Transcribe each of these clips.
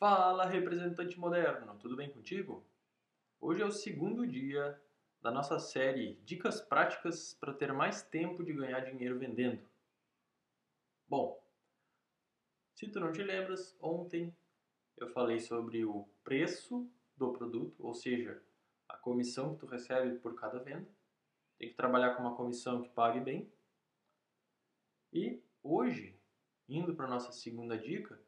Fala, representante moderno, tudo bem contigo? Hoje é o segundo dia da nossa série Dicas Práticas para ter mais tempo de ganhar dinheiro vendendo. Bom, se tu não te lembras, ontem eu falei sobre o preço do produto, ou seja, a comissão que tu recebe por cada venda. Tem que trabalhar com uma comissão que pague bem. E hoje, indo para a nossa segunda dica,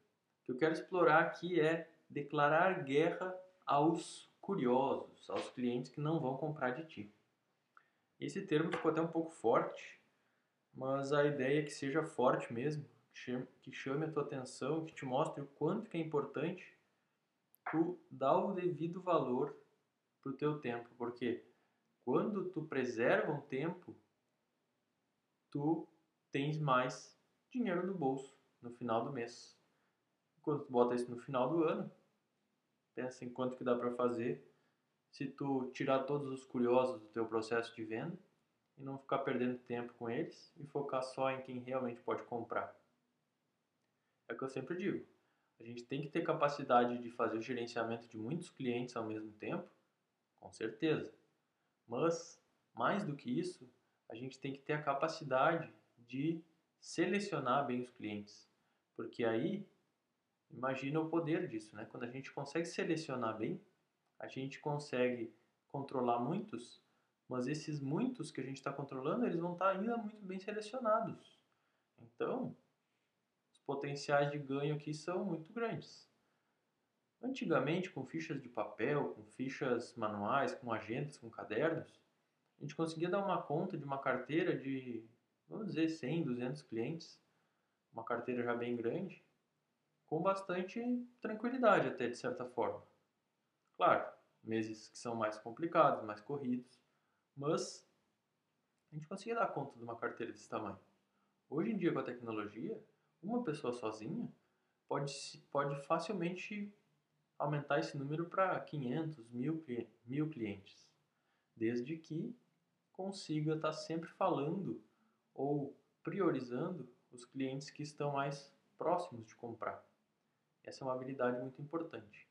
que eu quero explorar aqui é declarar guerra aos curiosos, aos clientes que não vão comprar de ti. Esse termo ficou até um pouco forte, mas a ideia é que seja forte mesmo, que chame a tua atenção, que te mostre o quanto que é importante tu dar o devido valor para o teu tempo, porque quando tu preserva um tempo, tu tens mais dinheiro no bolso no final do mês. Quando tu bota isso no final do ano, pensa em quanto que dá para fazer se tu tirar todos os curiosos do teu processo de venda e não ficar perdendo tempo com eles e focar só em quem realmente pode comprar. É o que eu sempre digo. A gente tem que ter capacidade de fazer o gerenciamento de muitos clientes ao mesmo tempo, com certeza. Mas, mais do que isso, a gente tem que ter a capacidade de selecionar bem os clientes. Porque aí, imagina o poder disso, né? Quando a gente consegue selecionar bem, a gente consegue controlar muitos, mas esses muitos que a gente está controlando, eles vão estar tá ainda muito bem selecionados. Então, os potenciais de ganho aqui são muito grandes. Antigamente, com fichas de papel, com fichas manuais, com agendas, com cadernos, a gente conseguia dar uma conta de uma carteira de, vamos dizer, 100, 200 clientes, uma carteira já bem grande, com bastante tranquilidade até, de certa forma. Claro, meses que são mais complicados, mais corridos, mas a gente conseguia dar conta de uma carteira desse tamanho. Hoje em dia, com a tecnologia, uma pessoa sozinha pode, pode facilmente aumentar esse número para 500, mil, mil clientes, desde que consiga estar tá sempre falando ou priorizando os clientes que estão mais próximos de comprar. Essa é uma habilidade muito importante.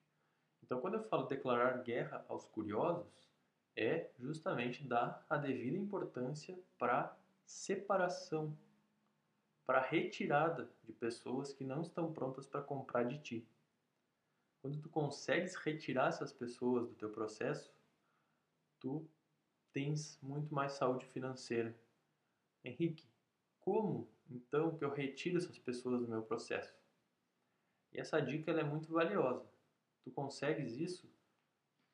Então, quando eu falo declarar guerra aos curiosos, é justamente dar a devida importância para separação, para retirada de pessoas que não estão prontas para comprar de ti. Quando tu consegues retirar essas pessoas do teu processo, tu tens muito mais saúde financeira. Henrique, como então que eu retiro essas pessoas do meu processo? E essa dica é muito valiosa. Tu consegues isso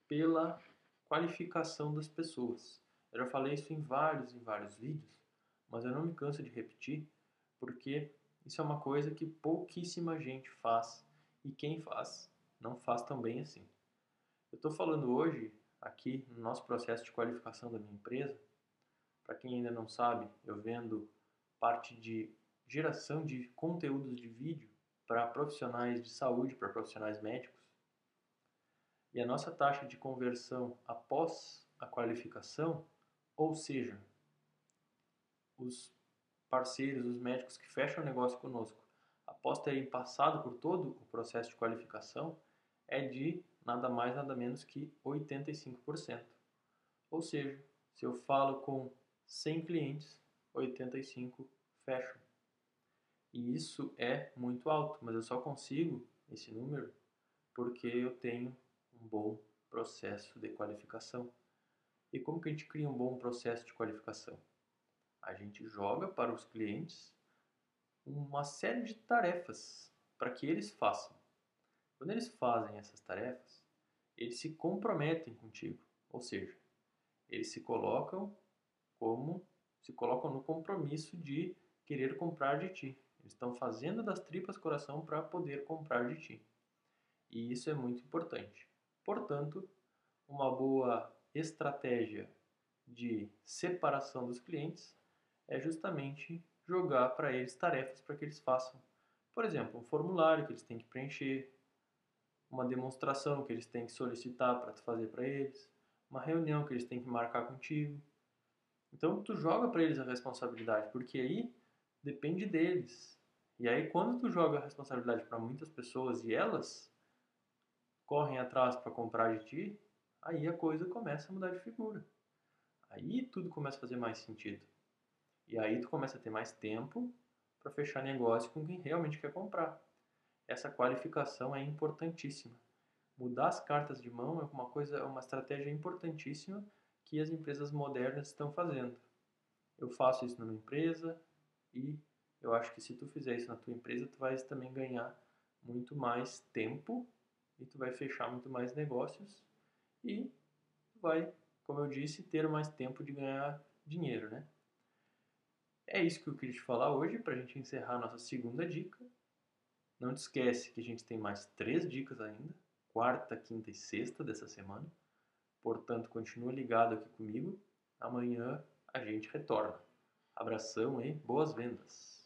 pela qualificação das pessoas. Eu já falei isso em vários e vários vídeos, mas eu não me canso de repetir, porque isso é uma coisa que pouquíssima gente faz e quem faz não faz tão bem assim. Eu estou falando hoje, aqui no nosso processo de qualificação da minha empresa, para quem ainda não sabe, eu vendo parte de geração de conteúdos de vídeo para profissionais de saúde, para profissionais médicos. E a nossa taxa de conversão após a qualificação, ou seja, os parceiros, os médicos que fecham o negócio conosco, após terem passado por todo o processo de qualificação, é de nada mais nada menos que 85%. Ou seja, se eu falo com 100 clientes, 85 fecham. E isso é muito alto, mas eu só consigo esse número porque eu tenho um bom processo de qualificação. E como que a gente cria um bom processo de qualificação? A gente joga para os clientes uma série de tarefas para que eles façam. Quando eles fazem essas tarefas, eles se comprometem contigo, ou seja, eles se colocam como se colocam no compromisso de querer comprar de ti. Estão fazendo das tripas coração para poder comprar de ti. E isso é muito importante. Portanto, uma boa estratégia de separação dos clientes é justamente jogar para eles tarefas para que eles façam. Por exemplo, um formulário que eles têm que preencher, uma demonstração que eles têm que solicitar para fazer para eles, uma reunião que eles têm que marcar contigo. Então tu joga para eles a responsabilidade, porque aí depende deles. E aí quando tu joga a responsabilidade para muitas pessoas e elas correm atrás para comprar de ti, aí a coisa começa a mudar de figura. Aí tudo começa a fazer mais sentido. E aí tu começa a ter mais tempo para fechar negócio com quem realmente quer comprar. Essa qualificação é importantíssima. Mudar as cartas de mão é uma coisa, é uma estratégia importantíssima que as empresas modernas estão fazendo. Eu faço isso na minha empresa e eu acho que se tu fizer isso na tua empresa, tu vai também ganhar muito mais tempo e tu vai fechar muito mais negócios e vai, como eu disse, ter mais tempo de ganhar dinheiro, né? É isso que eu queria te falar hoje para a gente encerrar a nossa segunda dica. Não te esquece que a gente tem mais três dicas ainda, quarta, quinta e sexta dessa semana. Portanto, continua ligado aqui comigo. Amanhã a gente retorna. Abração e boas vendas!